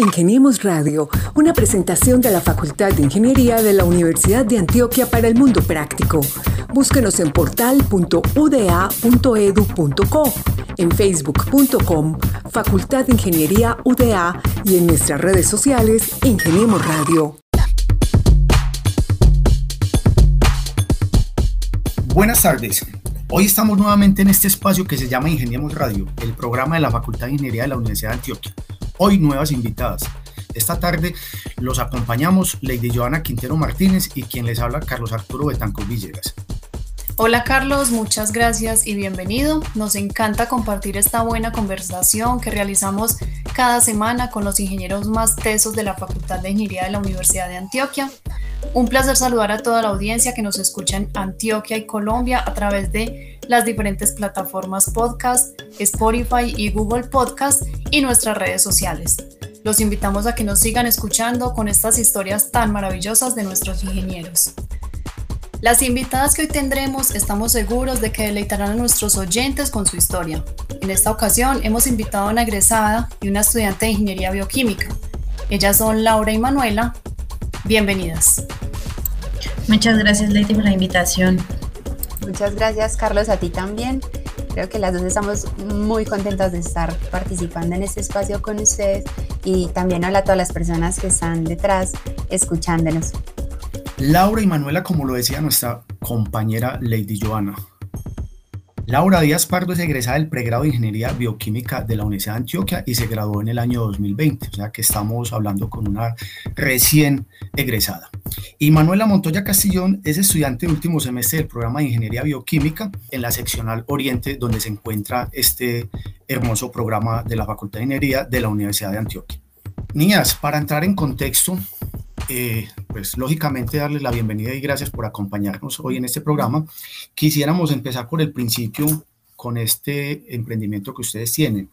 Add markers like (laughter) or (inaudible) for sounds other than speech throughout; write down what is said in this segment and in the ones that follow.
Ingeniemos Radio, una presentación de la Facultad de Ingeniería de la Universidad de Antioquia para el Mundo Práctico. Búsquenos en portal.uda.edu.co, en facebook.com, Facultad de Ingeniería UDA y en nuestras redes sociales, Ingeniemos Radio. Buenas tardes. Hoy estamos nuevamente en este espacio que se llama Ingeniemos Radio, el programa de la Facultad de Ingeniería de la Universidad de Antioquia. Hoy nuevas invitadas. Esta tarde los acompañamos Lady Joana Quintero Martínez y quien les habla Carlos Arturo Betancourt Villegas. Hola Carlos, muchas gracias y bienvenido. Nos encanta compartir esta buena conversación que realizamos cada semana con los ingenieros más tesos de la Facultad de Ingeniería de la Universidad de Antioquia. Un placer saludar a toda la audiencia que nos escucha en Antioquia y Colombia a través de las diferentes plataformas podcast, Spotify y Google Podcast y nuestras redes sociales. Los invitamos a que nos sigan escuchando con estas historias tan maravillosas de nuestros ingenieros. Las invitadas que hoy tendremos estamos seguros de que deleitarán a nuestros oyentes con su historia. En esta ocasión hemos invitado a una egresada y una estudiante de ingeniería bioquímica. Ellas son Laura y Manuela, Bienvenidas. Muchas gracias, Leti, por la invitación. Muchas gracias, Carlos, a ti también. Creo que las dos estamos muy contentas de estar participando en este espacio con ustedes y también hola a todas las personas que están detrás escuchándonos. Laura y Manuela, como lo decía nuestra compañera Lady Joana, Laura Díaz Pardo es egresada del pregrado de Ingeniería Bioquímica de la Universidad de Antioquia y se graduó en el año 2020, o sea que estamos hablando con una recién egresada. Y Manuela Montoya Castillón es estudiante de último semestre del programa de Ingeniería Bioquímica en la seccional Oriente, donde se encuentra este hermoso programa de la Facultad de Ingeniería de la Universidad de Antioquia. Niñas, para entrar en contexto, eh, pues lógicamente darles la bienvenida y gracias por acompañarnos hoy en este programa. Quisiéramos empezar por el principio con este emprendimiento que ustedes tienen.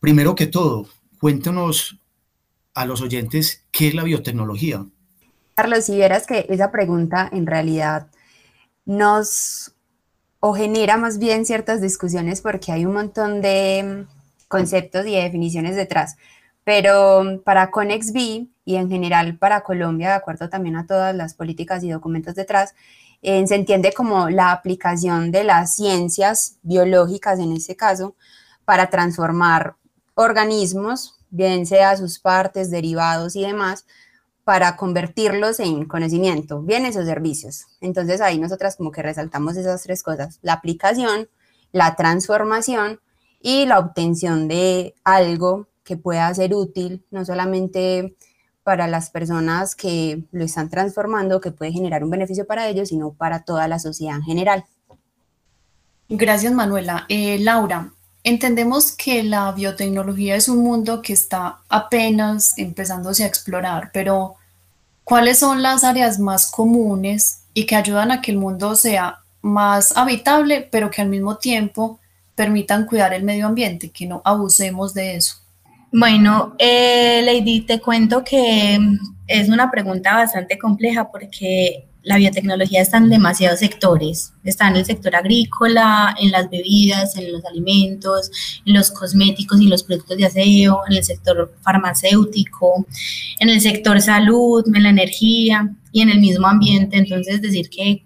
Primero que todo, cuéntenos a los oyentes qué es la biotecnología. Carlos, si vieras que esa pregunta en realidad nos o genera más bien ciertas discusiones porque hay un montón de conceptos y definiciones detrás. Pero para ConexB y en general para Colombia, de acuerdo también a todas las políticas y documentos detrás, eh, se entiende como la aplicación de las ciencias biológicas en este caso para transformar organismos, bien sea sus partes, derivados y demás, para convertirlos en conocimiento, bienes o servicios. Entonces ahí nosotras como que resaltamos esas tres cosas, la aplicación, la transformación y la obtención de algo que pueda ser útil, no solamente para las personas que lo están transformando, que puede generar un beneficio para ellos, sino para toda la sociedad en general. Gracias, Manuela. Eh, Laura, entendemos que la biotecnología es un mundo que está apenas empezándose a explorar, pero ¿cuáles son las áreas más comunes y que ayudan a que el mundo sea más habitable, pero que al mismo tiempo permitan cuidar el medio ambiente, que no abusemos de eso? Bueno, eh, Lady, te cuento que es una pregunta bastante compleja porque la biotecnología está en demasiados sectores. Está en el sector agrícola, en las bebidas, en los alimentos, en los cosméticos y los productos de aseo, en el sector farmacéutico, en el sector salud, en la energía y en el mismo ambiente. Entonces, decir que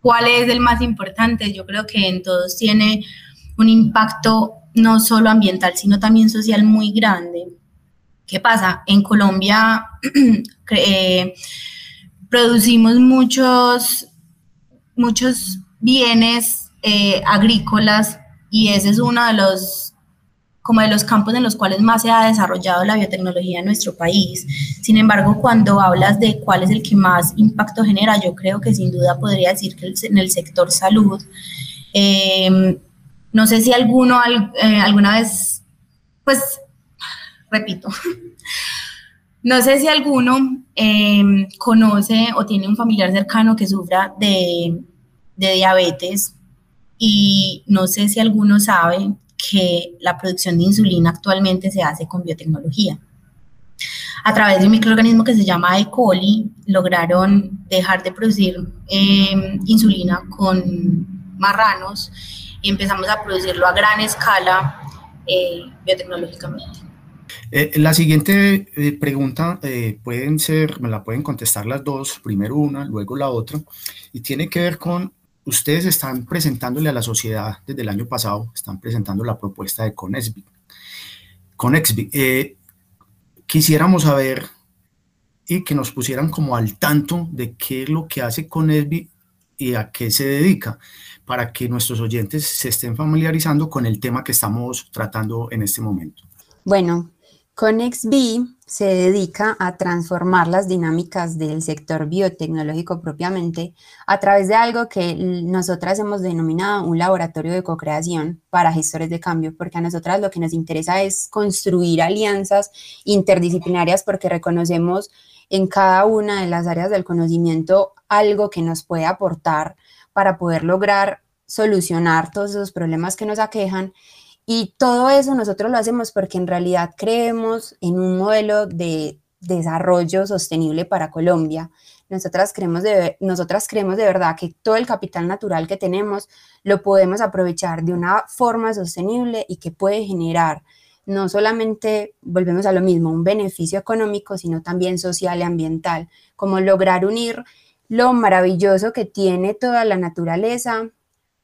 cuál es el más importante, yo creo que en todos tiene un impacto no solo ambiental, sino también social muy grande. ¿Qué pasa? En Colombia (clears throat) eh, producimos muchos, muchos bienes eh, agrícolas y ese es uno de los como de los campos en los cuales más se ha desarrollado la biotecnología en nuestro país. Sin embargo, cuando hablas de cuál es el que más impacto genera, yo creo que sin duda podría decir que en el sector salud, eh, no sé si alguno eh, alguna vez, pues, repito, (laughs) no sé si alguno em, conoce o tiene un familiar cercano que sufra de, de diabetes y no sé si alguno sabe que la producción de insulina actualmente se hace con biotecnología. A través de un microorganismo que se llama E. coli, lograron dejar de producir em, insulina con marranos y empezamos a producirlo a gran escala eh, biotecnológicamente. Eh, la siguiente eh, pregunta eh, pueden ser, me la pueden contestar las dos, primero una, luego la otra, y tiene que ver con, ustedes están presentándole a la sociedad desde el año pasado, están presentando la propuesta de Conexby. Conexby, quisiéramos saber y que nos pusieran como al tanto de qué es lo que hace Conexby y a qué se dedica, para que nuestros oyentes se estén familiarizando con el tema que estamos tratando en este momento. Bueno, ConexB se dedica a transformar las dinámicas del sector biotecnológico propiamente a través de algo que nosotras hemos denominado un laboratorio de co-creación para gestores de cambio, porque a nosotras lo que nos interesa es construir alianzas interdisciplinarias porque reconocemos en cada una de las áreas del conocimiento algo que nos puede aportar para poder lograr solucionar todos esos problemas que nos aquejan y todo eso nosotros lo hacemos porque en realidad creemos en un modelo de desarrollo sostenible para Colombia. Nosotras creemos, de, creemos de verdad que todo el capital natural que tenemos lo podemos aprovechar de una forma sostenible y que puede generar no solamente, volvemos a lo mismo, un beneficio económico, sino también social y ambiental, como lograr unir lo maravilloso que tiene toda la naturaleza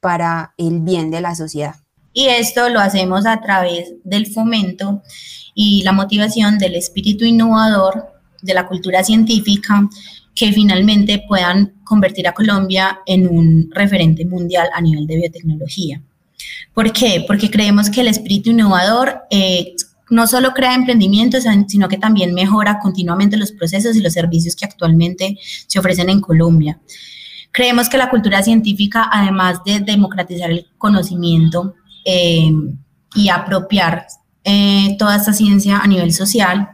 para el bien de la sociedad. Y esto lo hacemos a través del fomento y la motivación del espíritu innovador, de la cultura científica, que finalmente puedan convertir a Colombia en un referente mundial a nivel de biotecnología. ¿Por qué? Porque creemos que el espíritu innovador eh, no solo crea emprendimientos, sino que también mejora continuamente los procesos y los servicios que actualmente se ofrecen en Colombia. Creemos que la cultura científica, además de democratizar el conocimiento, eh, y apropiar eh, toda esta ciencia a nivel social,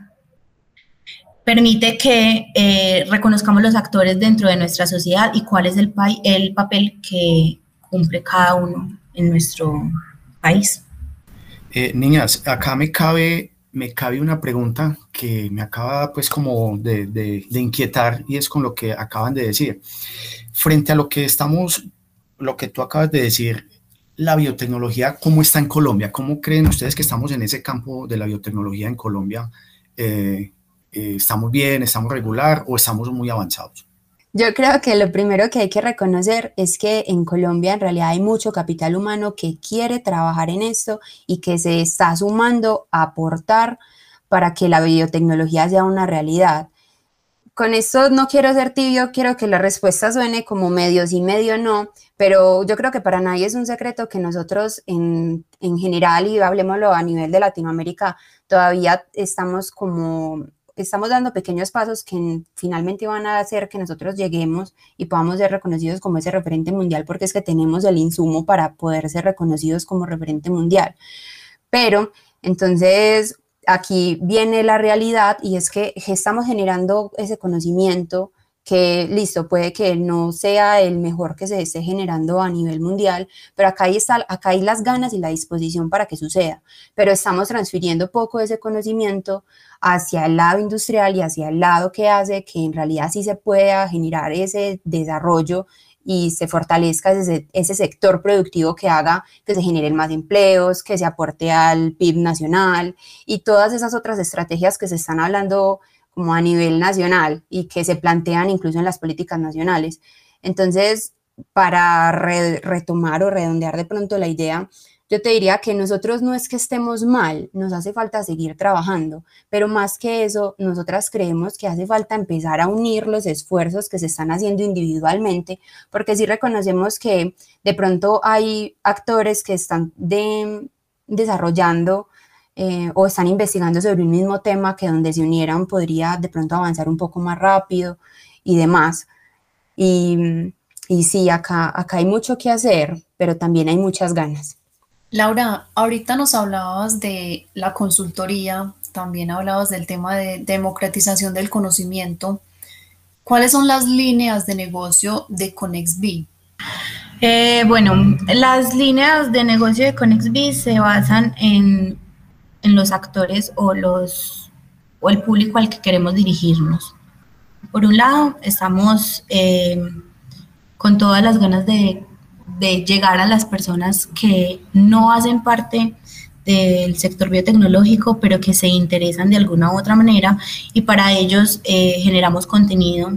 permite que reconozcamos los actores dentro de nuestra sociedad y cuál es el, el papel que cumple cada uno en nuestro país. niñas, acá me cabe, me cabe una pregunta que me acaba pues como de, de, de, inquietar y es con lo que acaban de decir. Frente a lo que estamos, lo que tú acabas de decir, la biotecnología, ¿cómo está en Colombia? ¿Cómo creen ustedes que estamos en ese campo de la biotecnología en Colombia? Eh, eh, ¿Estamos bien, estamos regular o estamos muy avanzados? Yo creo que lo primero que hay que reconocer es que en Colombia en realidad hay mucho capital humano que quiere trabajar en esto y que se está sumando a aportar para que la biotecnología sea una realidad. Con esto no quiero ser tibio, quiero que la respuesta suene como medio sí, medio no, pero yo creo que para nadie es un secreto que nosotros en, en general, y hablemoslo a nivel de Latinoamérica, todavía estamos como estamos dando pequeños pasos que finalmente van a hacer que nosotros lleguemos y podamos ser reconocidos como ese referente mundial, porque es que tenemos el insumo para poder ser reconocidos como referente mundial. Pero entonces, aquí viene la realidad y es que estamos generando ese conocimiento que, listo, puede que no sea el mejor que se esté generando a nivel mundial, pero acá hay, está, acá hay las ganas y la disposición para que suceda. Pero estamos transfiriendo poco de ese conocimiento hacia el lado industrial y hacia el lado que hace que en realidad sí se pueda generar ese desarrollo y se fortalezca ese, ese, sector productivo que haga que se generen más empleos, que se aporte al PIB nacional y todas esas otras estrategias que se están hablando como a nivel nacional y que se plantean incluso en las políticas nacionales. Entonces, para retomar o redondear de pronto la idea, yo te diría que nosotros no es que estemos mal, nos hace falta seguir trabajando, pero más que eso, nosotras creemos que hace falta empezar a unir los esfuerzos que se están haciendo individualmente, porque si reconocemos que de pronto hay actores que están desarrollando eh, o están investigando sobre un mismo tema que donde se unieran podría de pronto avanzar un poco más rápido y demás. Y, y sí, acá, acá hay mucho que hacer, pero también hay muchas ganas. Laura, ahorita nos hablabas de la consultoría, también hablabas del tema de democratización del conocimiento. ¿Cuáles son las líneas de negocio de ConexB? Eh, bueno, las líneas de negocio de ConexB se basan en, los actores o, los, o el público al que queremos dirigirnos. Por un lado, estamos eh, con todas las ganas de de llegar a las personas que no hacen parte del sector biotecnológico, pero que se interesan de alguna u otra manera y para ellos eh, generamos contenido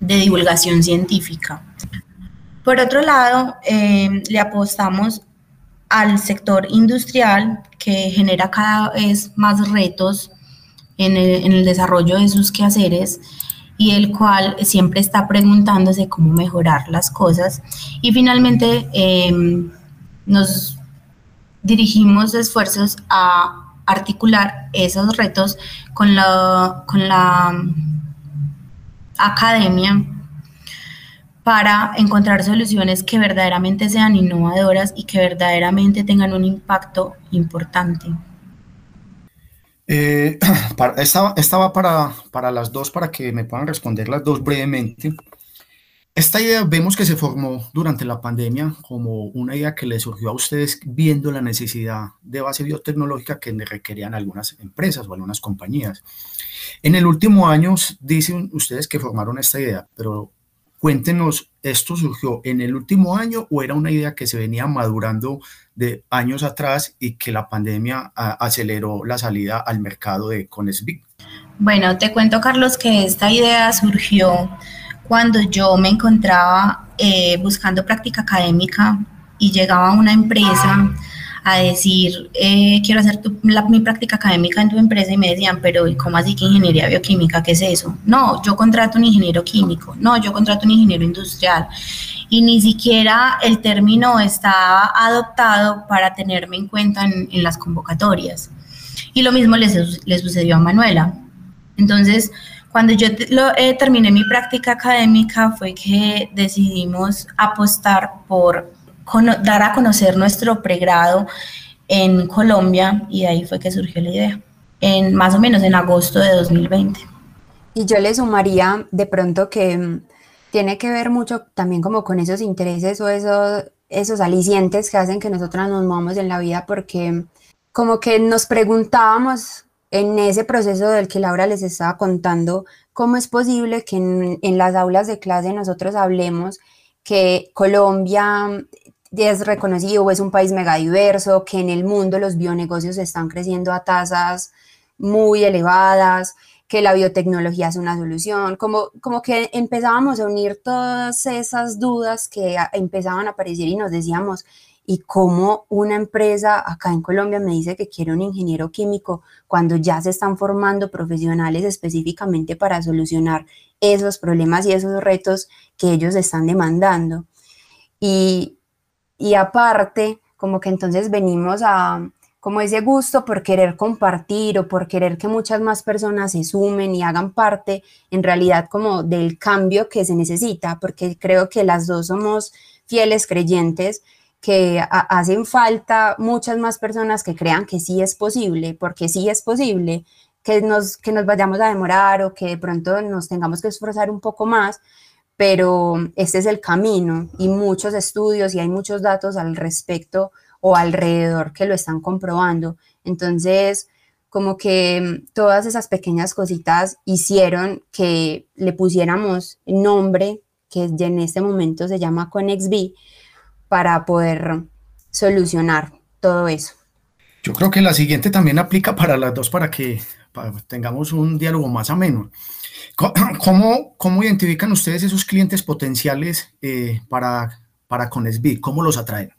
de divulgación científica. Por otro lado, eh, le apostamos al sector industrial que genera cada vez más retos en el, desarrollo de sus quehaceres y el cual siempre está preguntándose cómo mejorar las cosas. Y finalmente em, nos dirigimos esfuerzos a articular esos retos con la, con la academia para encontrar soluciones que verdaderamente sean innovadoras y que verdaderamente tengan un impacto importante. Eh, (clears throat) esta, va para, para las dos, para que me puedan responder las dos brevemente. Esta idea vemos que se formó durante la pandemia como una idea que le surgió a ustedes viendo la necesidad de base biotecnológica que requerían algunas empresas o algunas compañías. En el último año dicen ustedes que formaron esta idea, pero Cuéntenos, ¿esto surgió en el último año o era una idea que se venía madurando de años atrás y que la pandemia aceleró la salida al mercado de Conesbig? Bueno, te cuento, Carlos, que esta idea surgió cuando yo me encontraba eh, buscando práctica académica y llegaba a una empresa a decir, eh, quiero hacer mi práctica académica en tu empresa y me decían, pero ¿y cómo así que ingeniería bioquímica? ¿Qué es eso? No, yo contrato un ingeniero químico, no, yo contrato un ingeniero industrial. Y ni siquiera el término estaba adoptado para tenerme en cuenta en, las convocatorias. Y lo mismo le, sucedió a Manuela. Entonces, cuando yo eh, terminé mi práctica académica fue que decidimos apostar por dar a conocer nuestro pregrado en Colombia y ahí fue que surgió la idea, en más o menos en agosto de 2020. Y yo le sumaría de pronto que mm, tiene que ver mucho también como con esos intereses o esos, esos alicientes que hacen que nosotras nos movamos en la vida porque como que nos preguntábamos en ese proceso del que Laura les estaba contando, cómo es posible que en, en las aulas de clase nosotros hablemos que Colombia es reconocido es un país megadiverso, que en el mundo los bionegocios están creciendo a tasas muy elevadas, que la biotecnología es una solución, como, como que empezábamos a unir todas esas dudas que empezaban a aparecer y nos decíamos, ¿y cómo una empresa acá en Colombia me dice que quiere un ingeniero químico cuando ya se están formando profesionales específicamente para solucionar esos problemas y esos retos que ellos están demandando? Y, y aparte, como que entonces venimos a como ese gusto por querer compartir o por querer que muchas más personas se sumen y hagan parte en realidad como del cambio que se necesita, porque creo que las dos somos fieles creyentes que hacen falta muchas más personas que crean que sí es posible, porque sí es posible que nos, que nos vayamos a demorar o que de pronto nos tengamos que esforzar un poco más, pero ese es el camino y muchos estudios y hay muchos datos al respecto o alrededor que lo están comprobando. Entonces, como que todas esas pequeñas cositas hicieron que le pusiéramos nombre, que en este momento se llama ConnexB, para poder solucionar todo eso. Yo creo que la siguiente también aplica para las dos para que tengamos un diálogo más ameno. (clears throat) ¿Cómo, cómo identifican ustedes esos clientes potenciales eh, para, para Conesbit? ¿Cómo los atraen?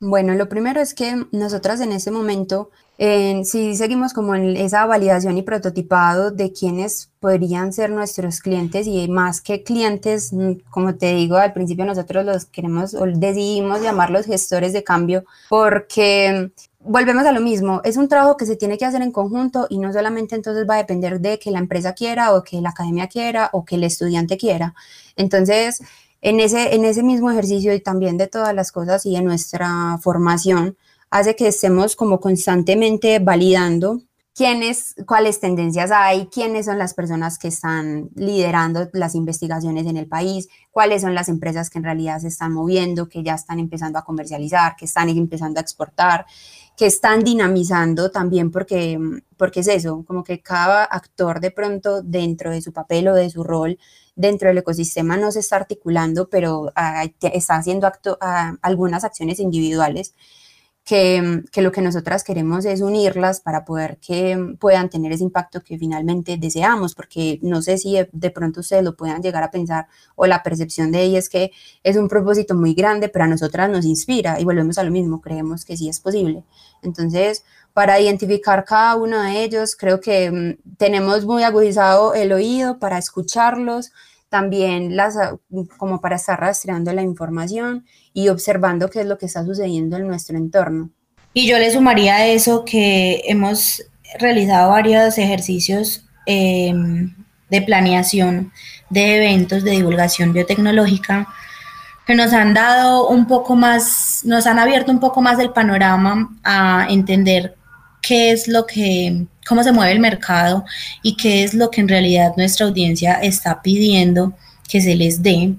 Bueno, lo primero es que nosotras en este momento, si seguimos como en esa validación y prototipado de quiénes podrían ser nuestros clientes y más que clientes, como te digo, al principio nosotros los queremos o decidimos llamarlos gestores de cambio porque volvemos a lo mismo, es un trabajo que se tiene que hacer en conjunto y no solamente entonces va a depender de que la empresa quiera o que la academia quiera o que el estudiante quiera. Entonces, en ese, en ese mismo ejercicio y también de todas las cosas y de nuestra formación, hace que estemos como constantemente validando quiénes, cuáles tendencias hay, quiénes son las personas que están liderando las investigaciones en el país, cuáles son las empresas que en realidad se están moviendo, que ya están empezando a comercializar, que están empezando a exportar que están dinamizando también porque, porque es eso, como que cada actor de pronto dentro de su papel o de su rol dentro del ecosistema no se está articulando, pero está haciendo acto, algunas acciones individuales que, lo que nosotras queremos es unirlas para poder que puedan tener ese impacto que finalmente deseamos, porque no sé si de, pronto ustedes lo puedan llegar a pensar o la percepción de ella es que es un propósito muy grande, pero a nosotras nos inspira y volvemos a lo mismo, creemos que sí es posible. Entonces, para identificar cada uno de ellos, creo que mm, tenemos muy agudizado el oído para escucharlos, también las, como para estar rastreando la información y observando qué es lo que está sucediendo en nuestro entorno. Y yo le sumaría a eso que hemos realizado varios ejercicios em, de planeación de eventos de divulgación biotecnológica que nos han dado un poco más, nos han abierto un poco más el panorama a entender qué es lo que, cómo se mueve el mercado y qué es lo que en realidad nuestra audiencia está pidiendo que se les dé.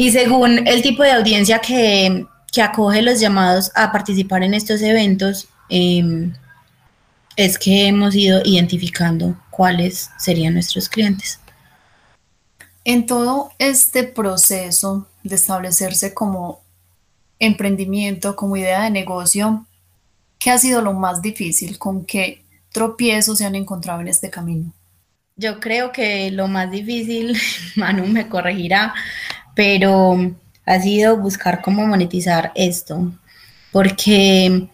Y según el tipo de audiencia que, acoge los llamados a participar en estos eventos, em, es que hemos ido identificando cuáles serían nuestros clientes. En todo este proceso de establecerse como emprendimiento, como idea de negocio, ¿Qué ha sido lo más difícil? ¿Con qué tropiezos se han encontrado en este camino? Yo creo que lo más difícil, (laughs) Manu me corregirá, pero ha sido buscar cómo monetizar esto, porque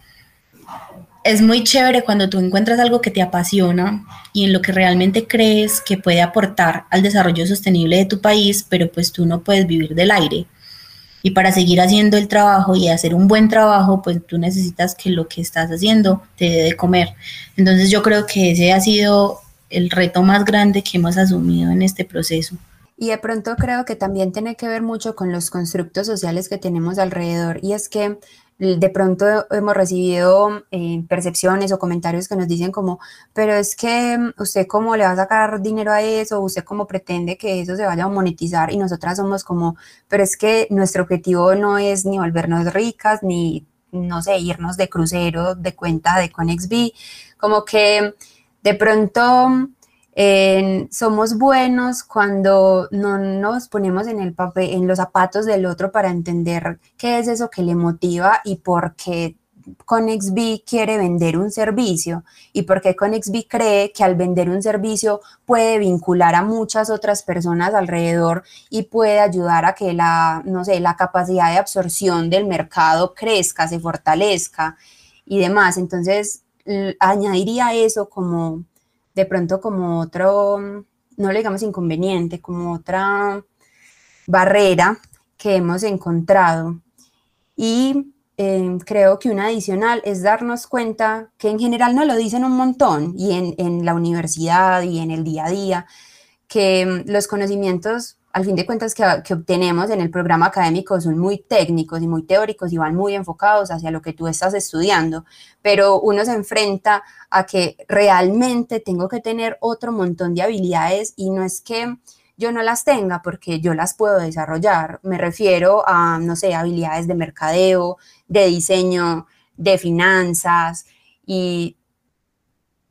es muy chévere cuando tú encuentras algo que te apasiona y en lo que realmente crees que puede aportar al desarrollo sostenible de tu país, pero pues tú no puedes vivir del aire. Y para seguir haciendo el trabajo y hacer un buen trabajo, pues tú necesitas que lo que estás haciendo te dé de comer. Entonces yo creo que ese ha sido el reto más grande que hemos asumido en este proceso. Y de pronto creo que también tiene que ver mucho con los constructos sociales que tenemos alrededor. Y es que de pronto hemos recibido eh, percepciones o comentarios que nos dicen como, pero es que mm, usted cómo le va a sacar dinero a eso, usted cómo pretende que eso se vaya a monetizar y nosotras somos como, pero es que nuestro objetivo no es ni volvernos ricas, ni, no sé, irnos de crucero, de cuenta de ConexB, como que de pronto somos buenos cuando no nos ponemos en el papel, en los zapatos del otro para entender qué es eso que le motiva y por qué ConexB quiere vender un servicio y por qué ConexB cree que al vender un servicio puede vincular a muchas otras personas alrededor y puede ayudar a que la, no sé, la capacidad de absorción del mercado crezca, se fortalezca y demás. Entonces, añadiría eso como de pronto como otro, no le digamos inconveniente, como otra barrera que hemos encontrado. Y eh, creo que una adicional es darnos cuenta que en general no lo dicen un montón y en, en la universidad y en el día a día, que mm, los conocimientos al fin de cuentas que, obtenemos en el programa académico son muy técnicos y muy teóricos y van muy enfocados hacia lo que tú estás estudiando, pero uno se enfrenta a que realmente tengo que tener otro montón de habilidades y no es que yo no las tenga porque yo las puedo desarrollar. Me refiero a, no sé, habilidades de mercadeo, de diseño, de finanzas y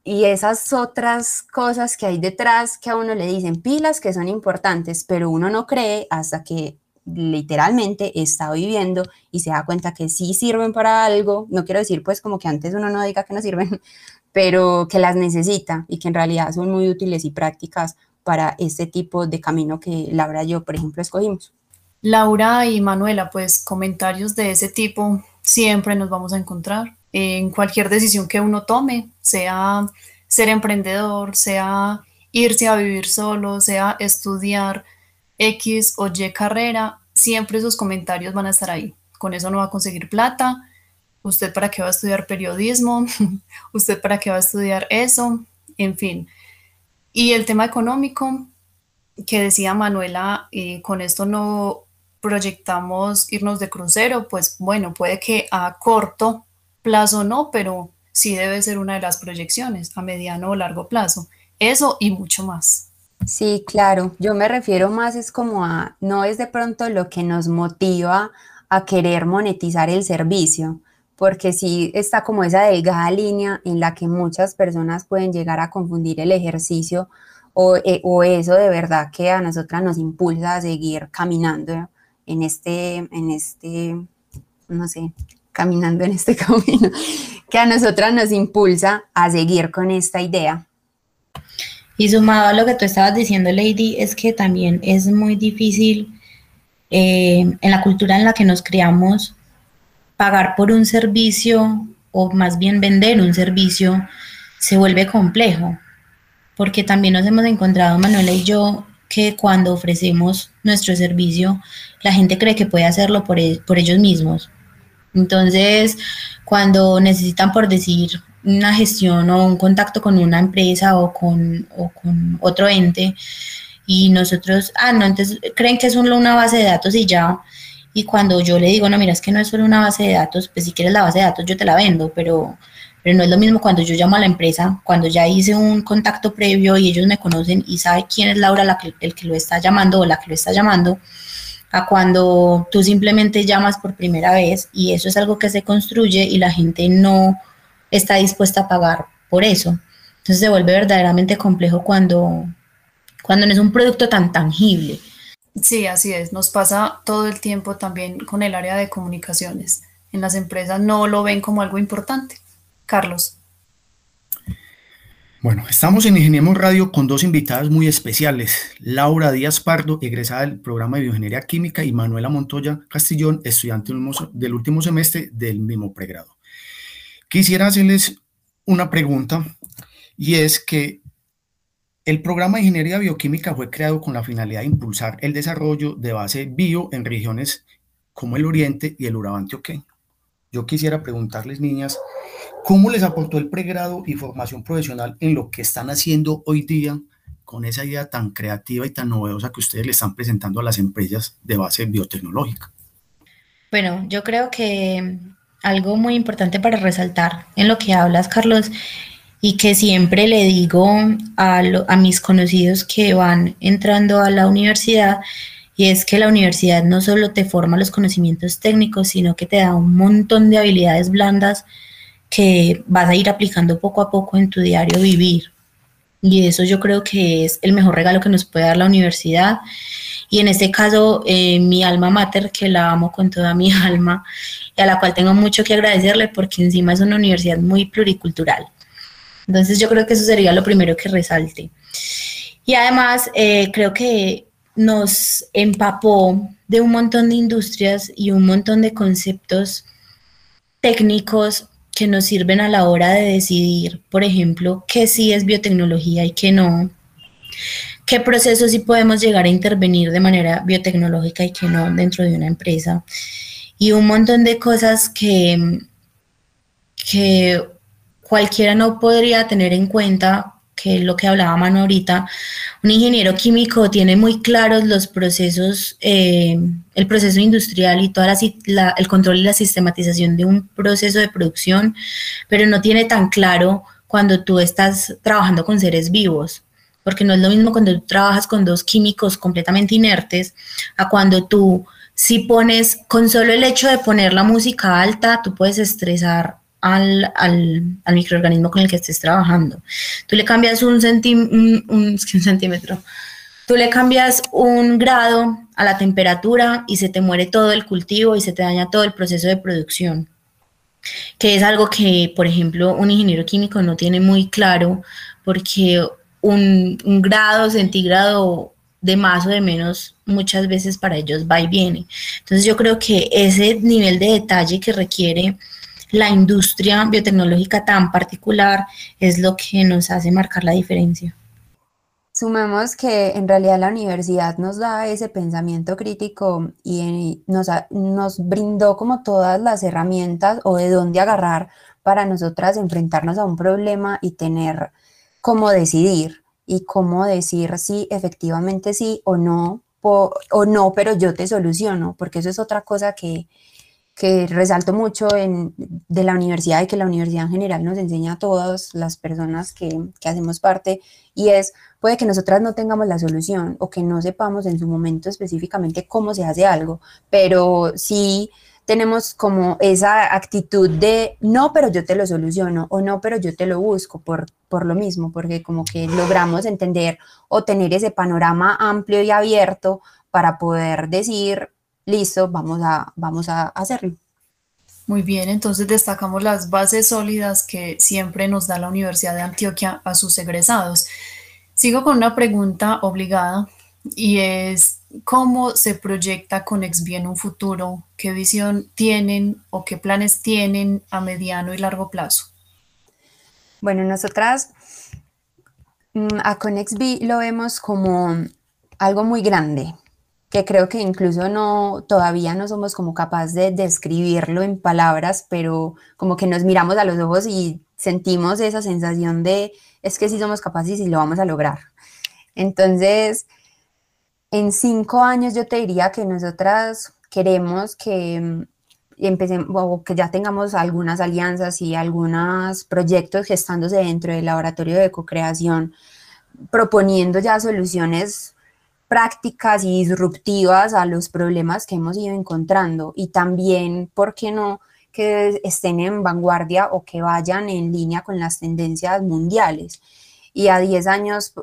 y esas otras cosas que hay detrás que a uno le dicen pilas que son importantes, pero uno no cree hasta que literalmente está viviendo y se da cuenta que sí sirven para algo. No quiero decir pues como que antes uno no diga que no sirven, (laughs) pero que las necesita y que en realidad son muy útiles y prácticas para este tipo de camino que Laura y yo, por ejemplo, escogimos. Laura y Manuela, pues comentarios de ese tipo siempre nos vamos a encontrar en cualquier decisión que uno tome, sea ser emprendedor, sea irse a vivir solo, sea estudiar X o Y carrera, siempre esos comentarios van a estar ahí. Con eso no va a conseguir plata. ¿Usted para qué va a estudiar periodismo? (laughs) ¿Usted para qué va a estudiar eso? En fin. Y el tema económico que decía Manuela, eh, con esto no proyectamos irnos de crucero, pues bueno, puede que a corto plazo no, pero sí debe ser una de las proyecciones a mediano o largo plazo. Eso y mucho más. Sí, claro. Yo me refiero más es como a, no es de pronto lo que nos motiva a querer monetizar el servicio, porque sí está como esa delgada línea en la que muchas personas pueden llegar a confundir el ejercicio o, eh, o eso de verdad que a nosotras nos impulsa a seguir caminando en este, en este, no sé, caminando en este (laughs) camino, que a nosotras nos impulsa a seguir con esta idea. Y sumado a lo que tú estabas diciendo, Lady, es que también es muy difícil eh, en la cultura en la que nos criamos pagar por un servicio o más bien vender un servicio se vuelve complejo, porque también nos hemos encontrado, Manuela y yo, que cuando ofrecemos nuestro servicio, la gente cree que puede hacerlo por, e, por ellos mismos. Entonces, cuando necesitan, por decir, una gestión o un contacto con una empresa o con, o con otro ente, y nosotros, ah, no, entonces creen que es solo una base de datos y ya, y cuando yo le digo, no, mira, es que no es solo una base de datos, pues si quieres la base de datos yo te la vendo, pero, pero no es lo mismo cuando yo llamo a la empresa, cuando ya hice un contacto previo y ellos me conocen y saben quién es Laura la que, el que lo está llamando o la que lo está llamando, a cuando tú simplemente llamas por primera vez y eso es algo que se construye y la gente no está dispuesta a pagar por eso. Entonces se vuelve verdaderamente complejo cuando, cuando no es un producto tan tangible. Sí, así es. Nos pasa todo el tiempo también con el área de comunicaciones. En las empresas no lo ven como algo importante. Carlos. Bueno, estamos en Ingeniemos Radio con dos invitadas muy especiales. Laura Díaz Pardo, egresada del programa de Bioingeniería Química, y Manuela Montoya Castillón, estudiante del último semestre del mismo pregrado. Quisiera hacerles una pregunta y es que el programa de Ingeniería Bioquímica fue creado con la finalidad de impulsar el desarrollo de base bio en regiones como el Oriente y el Urabá antioqueño. Yo quisiera preguntarles, niñas, ¿cómo les aportó el pregrado y formación profesional en lo que están haciendo hoy día con esa idea tan creativa y tan novedosa que ustedes le están presentando a las empresas de base biotecnológica? Bueno, yo creo que algo muy importante para resaltar en lo que hablas, Carlos, y que siempre le digo a, mis conocidos que van entrando a la universidad, y es que la universidad no solo te forma los conocimientos técnicos, sino que te da un montón de habilidades blandas que vas a ir aplicando poco a poco en tu diario vivir. Y eso yo creo que es el mejor regalo que nos puede dar la universidad. Y en este caso, eh, mi alma mater, que la amo con toda mi (laughs) alma y a la cual tengo mucho que agradecerle porque encima es una universidad muy pluricultural. Entonces yo creo que eso sería lo primero que resalte. Y además eh, creo que nos empapó de un montón de industrias y un montón de conceptos técnicos que nos sirven a la hora de decidir, por ejemplo, qué sí es biotecnología y qué no, qué procesos sí podemos llegar a intervenir de manera biotecnológica y qué no dentro de una empresa. Y un montón de cosas que, que cualquiera no podría tener en cuenta, que es lo que hablaba Manu ahorita, un ingeniero químico tiene muy claros los procesos, eh, el proceso industrial y toda la, el control y la sistematización de un proceso de producción, pero no tiene tan claro cuando tú estás trabajando con seres vivos, porque no es lo mismo cuando tú trabajas con dos químicos completamente inertes a cuando tú si pones, con solo el hecho de poner la música alta, tú puedes estresar al, microorganismo con el que estés trabajando. Tú le cambias un, un, centímetro, tú le cambias un grado a la temperatura y se te muere todo el cultivo y se te daña todo el proceso de producción, que es algo que, por ejemplo, un ingeniero químico no tiene muy claro porque un, un grado centígrado de más o de menos muchas veces para ellos va y viene. Entonces yo creo que ese nivel de detalle que requiere la industria biotecnológica tan particular es lo que nos hace marcar la diferencia. Sumemos que en realidad la universidad nos da ese pensamiento crítico y nos, nos brindó como todas las herramientas o de dónde agarrar para nosotras enfrentarnos a un problema y tener cómo decidir y cómo decir si efectivamente sí o no, o no, pero yo te soluciono, porque eso es otra cosa que, que resalto mucho en, de la universidad y que la universidad en general nos enseña a todas las personas que, que, hacemos parte y es, puede que nosotras no tengamos la solución o que no sepamos en su momento específicamente cómo se hace algo, pero sí tenemos como esa actitud de no, pero yo te lo soluciono o no, pero yo te lo busco por, por lo mismo, porque como que logramos entender o tener ese panorama amplio y abierto para poder decir, listo, vamos a, vamos a hacerlo. Muy bien, entonces destacamos las bases sólidas que siempre nos da la Universidad de Antioquia a sus egresados. Sigo con una pregunta obligada y es cómo se proyecta Conexbi en un futuro, qué visión tienen o qué planes tienen a mediano y largo plazo. Bueno, nosotras mm, a Conexbi lo vemos como algo muy grande, que creo que incluso no, todavía no somos como capaces de describirlo en palabras, pero como que nos miramos a los ojos y sentimos esa sensación de, es que sí somos capaces y lo vamos a lograr. Entonces, en cinco años yo te diría que nosotras queremos que mm, empecemos, o que ya tengamos algunas alianzas y algunos proyectos gestándose dentro del laboratorio de co-creación, proponiendo ya soluciones prácticas y disruptivas a los problemas que hemos ido encontrando y también, ¿por qué no?, que estén en vanguardia o que vayan en línea con las tendencias mundiales. Y a 10 años,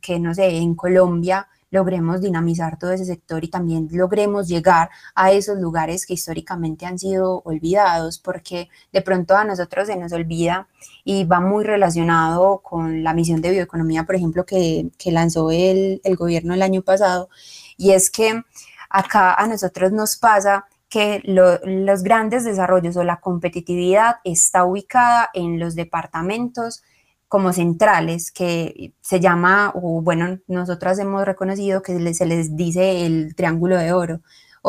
que no sé, en Colombia logremos dinamizar todo ese sector y también logremos llegar a esos lugares que históricamente han sido olvidados, porque de pronto a nosotros se nos olvida y va muy relacionado con la misión de bioeconomía, por ejemplo, que, lanzó el, el gobierno el año pasado, y es que acá a nosotros nos pasa que los grandes desarrollos o la competitividad está ubicada en los departamentos como centrales, que se llama, o bueno, nosotras hemos reconocido que se les dice el Triángulo de Oro,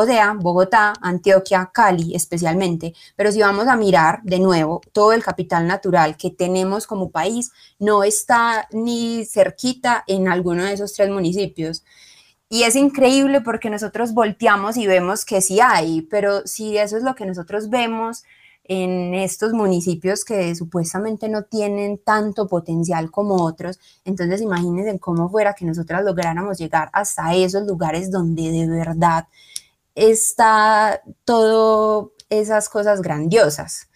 sea, Bogotá, Antioquia, Cali especialmente. Pero si vamos a mirar de nuevo, todo el capital natural que tenemos como país no está ni cerquita en alguno de esos tres municipios. Y es increíble porque nosotros volteamos y vemos que sí hay, pero si eso es lo que nosotros vemos, en estos municipios que supuestamente no tienen tanto potencial como otros. Entonces imagínense cómo fuera que nosotras lográramos llegar hasta esos lugares donde de verdad está todo esas cosas grandiosas.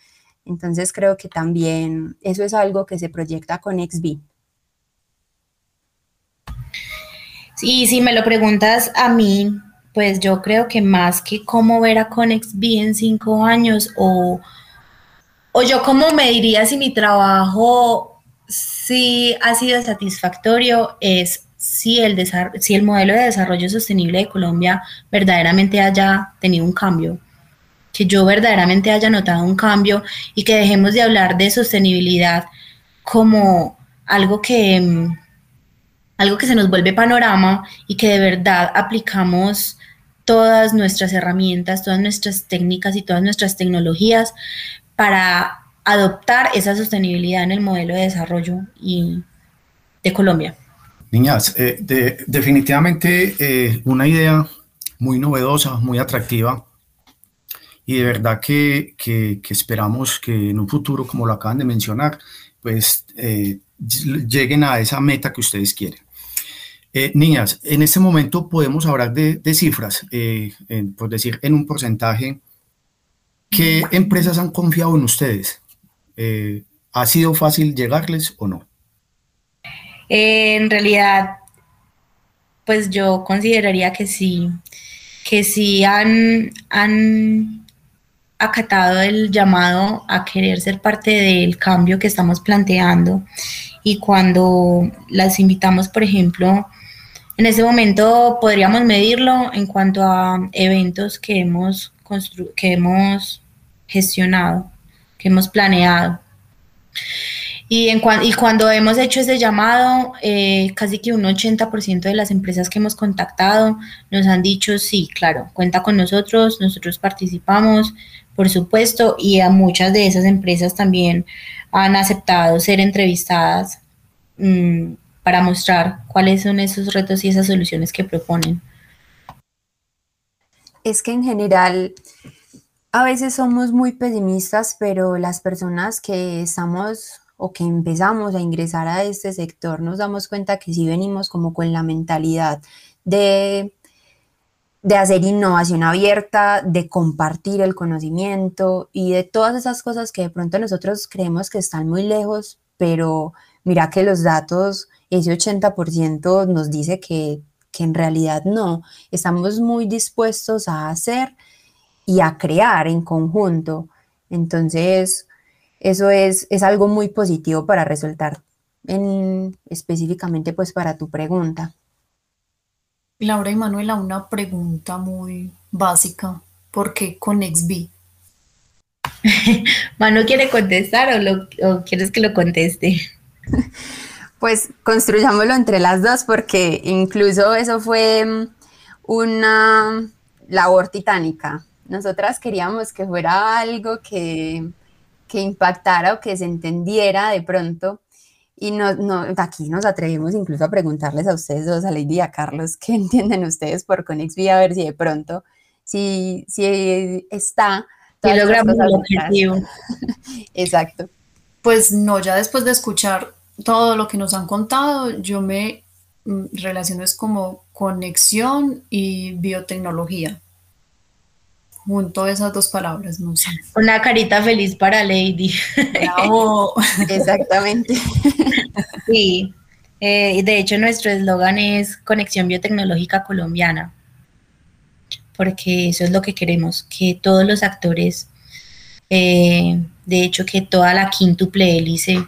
Entonces creo que también eso es algo que se proyecta con XB. Sí, si me lo preguntas a mí, pues yo creo que más que cómo ver a ConexB en cinco años o o yo cómo me diría si mi trabajo sí ha sido satisfactorio es si el, si el modelo de desarrollo sostenible de Colombia verdaderamente haya tenido un cambio, que yo verdaderamente haya notado un cambio y que dejemos de hablar de sostenibilidad como algo que, mm, algo que se nos vuelve panorama y que de verdad aplicamos todas nuestras herramientas, todas nuestras técnicas y todas nuestras tecnologías para adoptar esa sostenibilidad en el modelo de desarrollo y de Colombia. Niñas, eh, definitivamente eh, una idea muy novedosa, muy atractiva y de verdad que, esperamos que en un futuro, como lo acaban de mencionar, pues eh, lleguen a esa meta que ustedes quieren. niñas, en este momento podemos hablar de, cifras, por decir, en un porcentaje ¿Qué empresas han confiado en ustedes? ¿Ha sido fácil llegarles o no? En realidad, pues yo consideraría que sí, que sí han, han acatado el llamado a querer ser parte del cambio que estamos planteando. Y cuando las invitamos, por ejemplo, en ese momento podríamos medirlo en cuanto a eventos que hemos, que hemos gestionado, que hemos planeado. Y, en y cuando hemos hecho ese llamado, eh, casi que un 80% de las empresas que hemos contactado nos han dicho, sí, claro, cuenta con nosotros, nosotros participamos, por supuesto, y a muchas de esas empresas también han aceptado ser entrevistadas mm, para mostrar cuáles son esos retos y esas soluciones que proponen. Es que en general a veces somos muy pesimistas, pero las personas que estamos o que empezamos a ingresar a este sector nos damos cuenta que sí venimos como con la mentalidad de, de hacer innovación abierta, de compartir el conocimiento y de todas esas cosas que de pronto nosotros creemos que están muy lejos, pero mira que los datos, ese 80% nos dice que, que en realidad no. Estamos muy dispuestos a hacer y a crear en conjunto. Entonces, eso es, es algo muy positivo para resultar en, específicamente pues para tu pregunta. Laura y Manuela, una pregunta muy básica. ¿Por qué con XB? (laughs) Manu quiere contestar o, quieres que lo conteste? (laughs) Pues construyámoslo entre las dos porque incluso eso fue mm, una labor titánica. Nosotras queríamos que fuera algo que, que impactara o que se entendiera de pronto y no, no, aquí nos atrevimos incluso a preguntarles a ustedes dos, a Lady y a Carlos, (laughs) ¿qué entienden ustedes por Conexby? A ver si de pronto, si, si está... Y logramos el objetivo. (laughs) Exacto. Pues no, ya después de escuchar todo lo que nos han contado, yo me mm, relaciono es como conexión y biotecnología junto esas dos palabras, no sé. Una carita feliz para Lady. Bravo. (laughs) Exactamente. Sí, eh, de hecho nuestro eslogan es Conexión Biotecnológica Colombiana, porque eso es lo que queremos, que todos los actores, eh, de hecho que toda la quíntuple hélice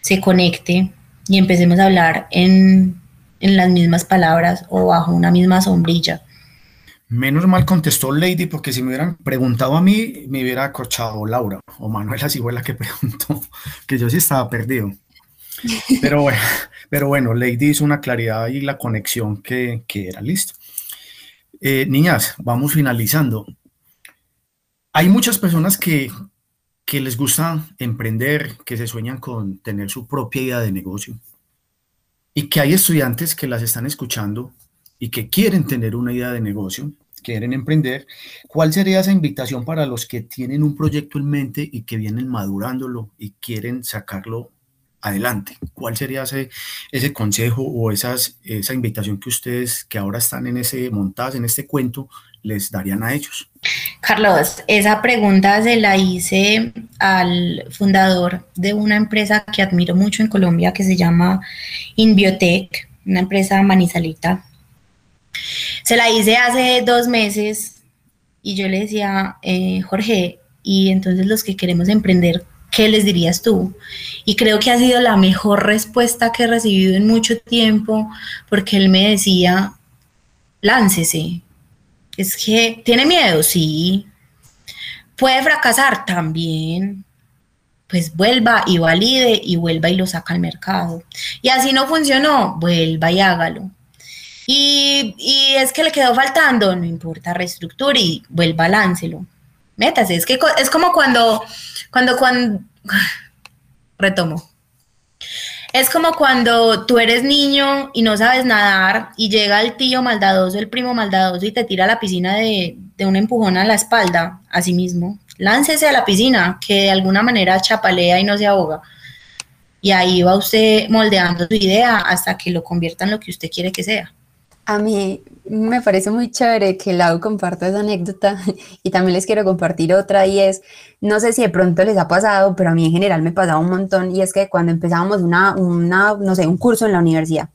se conecte y empecemos a hablar en, en las mismas palabras o bajo una misma sombrilla Menos mal contestó Lady, porque si me hubieran preguntado a mí, me hubiera acorchado Laura o Manuela si fue la que (laughs) preguntó, que yo sí estaba perdido. Pero bueno, pero bueno Lady hizo una claridad y la conexión que, era listo. Eh, niñas, vamos finalizando. Hay muchas personas que, que les gusta emprender, que se sueñan con tener su propia idea de negocio. Y que hay estudiantes que las están escuchando y que quieren tener una idea de negocio, quieren emprender, ¿cuál sería esa invitación para los que tienen un proyecto en mente y que vienen madurándolo y quieren sacarlo adelante? ¿Cuál sería ese, ese consejo o esas, esa invitación que ustedes que ahora están en ese montaje, en este cuento, les darían a ellos? Carlos, esa pregunta se la hice al fundador de una empresa que admiro mucho en Colombia que se llama Inbiotech, una empresa manizalita se la hice hace dos meses y yo le decía, eh, Jorge, y entonces los que queremos emprender, ¿qué les dirías tú? Y creo que ha sido la mejor respuesta que he recibido en mucho tiempo, porque él me decía, láncese. Es que tiene miedo, sí. Puede fracasar también. Pues vuelva y valide y vuelva y lo saca al mercado. Y así no funcionó, vuelva y hágalo. Y, es que le quedó faltando, no importa, reestructure y vuelva, láncelo. Métase, es que es como cuando, cuando, cuando, (laughs) retomo. Es como cuando tú eres niño y no sabes nadar y llega el tío maldadoso, el primo maldadoso y te tira a la piscina de, de un empujón a la espalda, así mismo. Láncese a la piscina, que de alguna manera chapalea y no se ahoga. Y ahí va usted moldeando su idea hasta que lo convierta en lo que usted quiere que sea. A mí me parece muy chévere que Lau comparta esa anécdota (laughs) y también les quiero compartir otra y es, no sé si de pronto les ha pasado, pero a mí en general me pasaba un montón y es que cuando empezábamos una, una, no sé, un curso en la universidad,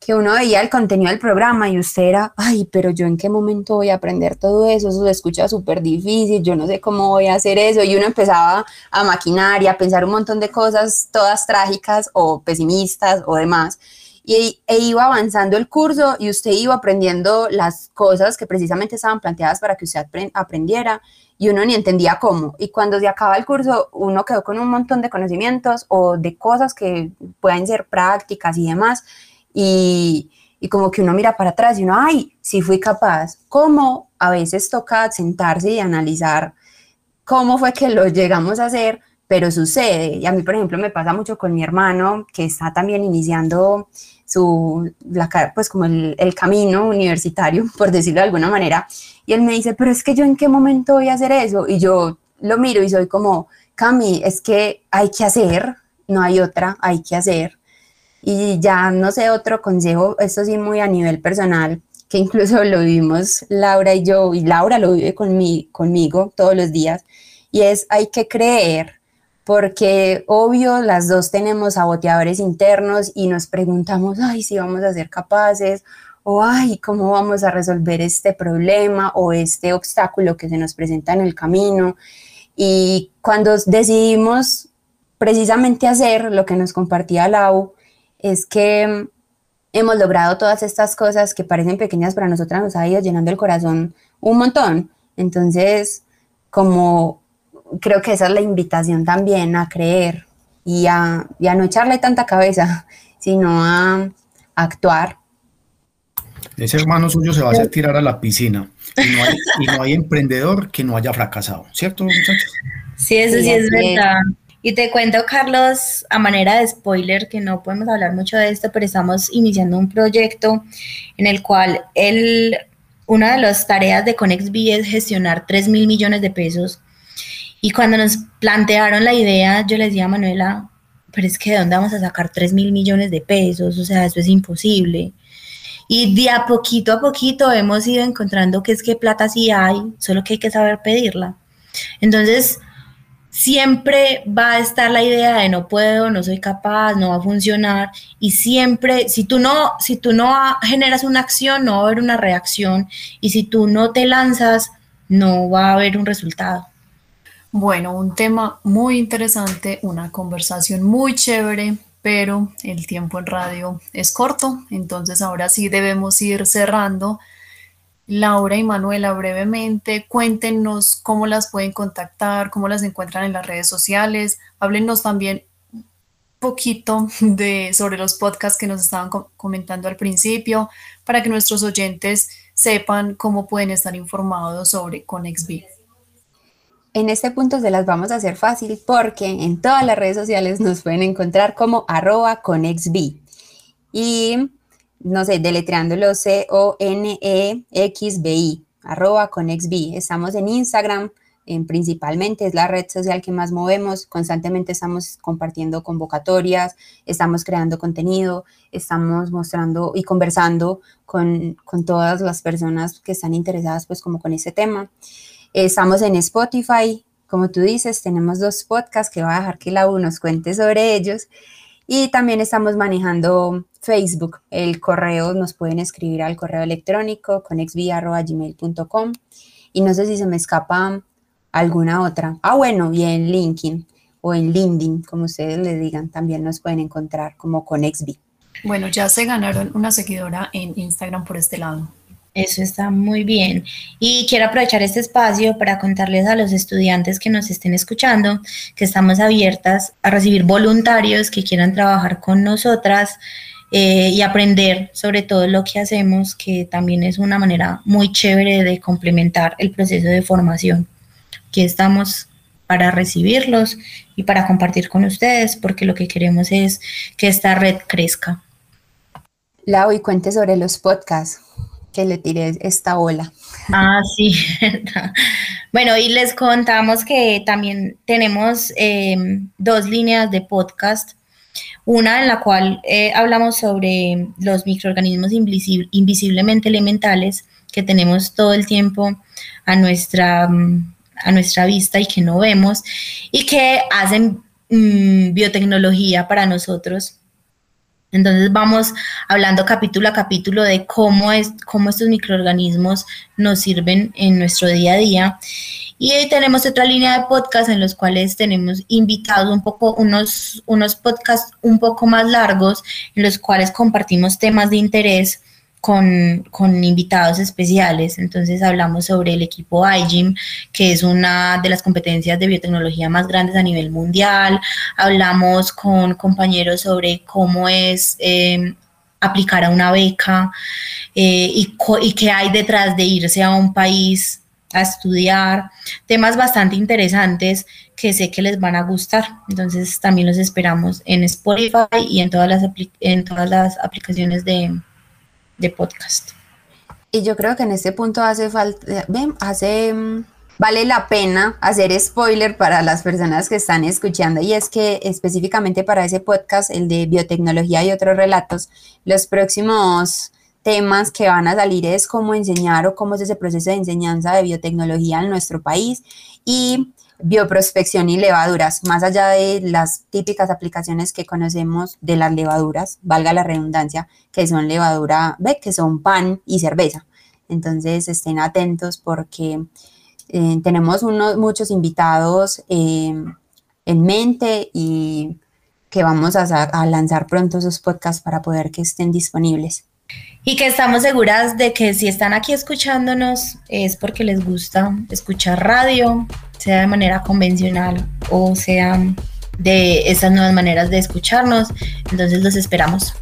que uno veía el contenido del programa y usted era, ay, pero yo en qué momento voy a aprender todo eso, eso se escucha súper difícil, yo no sé cómo voy a hacer eso, y uno empezaba a maquinar y a pensar un montón de cosas, todas trágicas o pesimistas o demás y, e iba avanzando el curso y usted iba aprendiendo las cosas que precisamente estaban planteadas para que usted aprendiera y uno ni entendía cómo. Y cuando se acaba el curso, uno quedó con un montón de conocimientos o de cosas que pueden ser prácticas y demás. Y, y como que uno mira para atrás y uno, ay, sí fui capaz. ¿Cómo? A veces toca sentarse y analizar cómo fue que lo llegamos a hacer, pero sucede. Y a mí, por ejemplo, me pasa mucho con mi hermano, que está también iniciando su, la, pues como el, el, camino universitario, (laughs) por decirlo de alguna manera, y él me dice, pero es que yo en qué momento voy a hacer eso, y yo lo miro y soy como, Cami, es que hay que hacer, no hay otra, hay que hacer. Y ya no sé, otro consejo, esto sí muy a nivel personal, que incluso lo vivimos Laura y yo, y Laura lo vive conmigo todos los días, y es hay que creer porque obvio las dos tenemos saboteadores internos y nos preguntamos, ay, si vamos a ser capaces, o ay, ¿cómo vamos a resolver este problema o este obstáculo que se nos presenta en el camino? Y cuando decidimos precisamente hacer lo que nos compartía Lau, es que hemos logrado todas estas cosas que parecen pequeñas para nosotras, nos ha ido llenando el corazón un montón. Entonces, como creo que esa es la invitación también a creer y a, no echarle tanta cabeza, (laughs) sino a, actuar. Ese hermano suyo se va a hacer tirar a la piscina y no hay, emprendedor que no haya fracasado, ¿cierto muchachos? Sí, eso sí, es verdad. Y te cuento, Carlos, a manera de spoiler, que no podemos hablar mucho de esto, pero estamos iniciando un proyecto en el cual el, una de las tareas de ConexB es gestionar 3 mil millones de pesos. Y cuando nos plantearon la idea, yo les decía a Manuela, pero es que ¿de dónde vamos a sacar 3 mil millones de pesos? O sea, eso es imposible. Y de a poquito a poquito hemos ido encontrando que es que plata sí hay, solo que hay que saber pedirla. Entonces, siempre va a estar la idea de no puedo, no soy capaz, no va a funcionar y siempre si tú no si tú no generas una acción no va a haber una reacción y si tú no te lanzas no va a haber un resultado. Bueno, un tema muy interesante, una conversación muy chévere, pero el tiempo en radio es corto, entonces ahora sí debemos ir cerrando. Laura y Manuela, brevemente, cuéntenos cómo las pueden contactar, cómo las encuentran en las redes sociales. Háblenos también un poquito de, sobre los podcasts que nos estaban comentando al principio, para que nuestros oyentes sepan cómo pueden estar informados sobre ConexB. En este punto se las vamos a hacer fácil porque en todas las redes sociales nos pueden encontrar como arroba ConexB. Y no sé, deletreándolo C-O-N-E-X-B-I, arroba ConexB. Estamos en Instagram, en principalmente es la red social que más movemos. Constantemente estamos compartiendo convocatorias, estamos creando contenido, estamos mostrando y conversando con, con todas las personas que están interesadas pues como con ese tema. Estamos en Spotify, como tú dices, tenemos dos podcasts que va a dejar que la U nos cuente sobre ellos. Y también estamos manejando Facebook, el correo, nos pueden escribir al correo electrónico conexvia.gmail.com y no sé si se me escapa alguna otra. Ah, bueno, y en LinkedIn o en LinkedIn, como ustedes le digan, también nos pueden encontrar como ConexV. Bueno, ya se ganaron una seguidora en Instagram por este lado. Eso está muy bien. Y quiero aprovechar este espacio para contarles a los estudiantes que nos estén escuchando que estamos abiertas a recibir voluntarios que quieran trabajar con nosotras eh, y aprender sobre todo lo que hacemos, que también es una manera muy chévere de complementar el proceso de formación. Aquí estamos para recibirlos y para compartir con ustedes, porque lo que queremos es que esta red crezca. Lau, y cuente sobre los podcasts que le tiré esta ola. Ah, sí. (laughs) bueno, y les contamos que también tenemos eh, dos líneas de podcast una en la cual eh, hablamos sobre los microorganismos invisiblemente elementales que tenemos todo el tiempo a nuestra, mm, a nuestra vista y que no vemos y que hacen mm, biotecnología para nosotros. Entonces vamos hablando capítulo a capítulo de cómo, es, cómo estos microorganismos nos sirven en nuestro día a día. Y hoy tenemos otra línea de podcast en los cuales tenemos invitados un poco, unos, unos podcasts un poco más largos, en los cuales compartimos temas de interés con, invitados especiales. Entonces hablamos sobre el equipo iGym, que es una de las competencias de biotecnología más grandes a nivel mundial. Hablamos con compañeros sobre cómo es... Eh, aplicar a una beca eh, y, y qué hay detrás de irse a un país a estudiar, temas bastante interesantes que sé que les van a gustar. Entonces también los esperamos en Spotify y en todas las, en todas las aplicaciones de, de, podcast. Y yo creo que en este punto hace falta, hace, mm, vale la pena hacer spoiler para las personas que están escuchando y es que específicamente para ese podcast, el de biotecnología y otros relatos, los próximos temas que van a salir es cómo enseñar o cómo es ese proceso de enseñanza de biotecnología en nuestro país y bioprospección y levaduras, más allá de las típicas aplicaciones que conocemos de las levaduras, valga la redundancia, que son levadura, ve, que son pan y cerveza. Entonces estén atentos porque Eh, tenemos unos, muchos invitados eh, en mente y que vamos a, a lanzar pronto esos podcasts para poder que estén disponibles. Y que estamos seguras de que si están aquí escuchándonos es porque les gusta escuchar radio, sea de manera convencional o sea de esas nuevas maneras de escucharnos. Entonces los esperamos.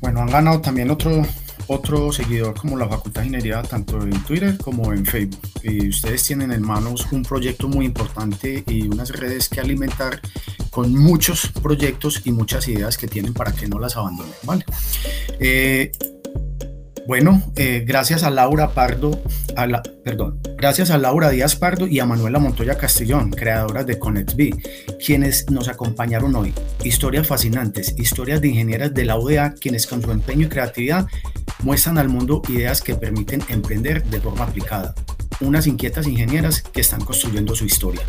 Bueno, han ganado también otro, otro seguidor como la Facultad de Ingeniería, tanto en Twitter como en Facebook. Y ustedes tienen en manos un proyecto muy importante y unas redes que alimentar con muchos proyectos y muchas ideas que tienen para que no las abandonen. ¿vale? Eh, bueno, eh, gracias a Laura Pardo, perdón, gracias a Laura Díaz Pardo y a Manuela Montoya Castellón, creadoras de ConnectB, quienes nos acompañaron hoy. Historias fascinantes, historias de ingenieras de la UDA, quienes con su empeño y creatividad muestran al mundo ideas que permiten emprender de forma aplicada. Unas inquietas ingenieras que están construyendo su historia.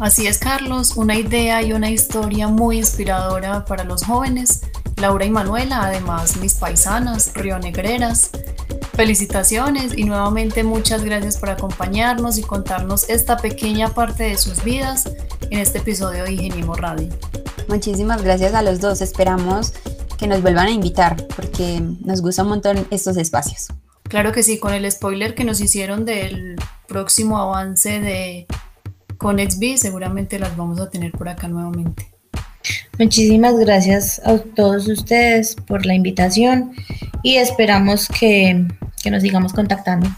Así es, Carlos, una idea y una historia muy inspiradora para los jóvenes Laura y Manuela, además mis paisanas, rionegreras. Felicitaciones y nuevamente muchas gracias por acompañarnos y contarnos esta pequeña parte de sus vidas en este episodio de Ingeniemos Radio. Muchísimas gracias a los dos, esperamos que nos vuelvan a invitar porque nos gusta un montón estos espacios. Claro que sí, con el spoiler que nos hicieron del próximo avance de ConexB, seguramente las vamos a tener por acá nuevamente. Muchísimas gracias a todos ustedes por la invitación y esperamos que, que nos sigamos contactando.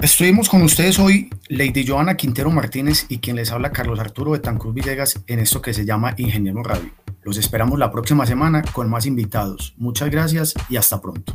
Estuvimos con ustedes hoy Lady Joana Quintero Martínez y quien les habla Carlos Arturo Betancruz Villegas en esto que se llama Ingeniero Radio. Los esperamos la próxima semana con más invitados. Muchas gracias y hasta pronto.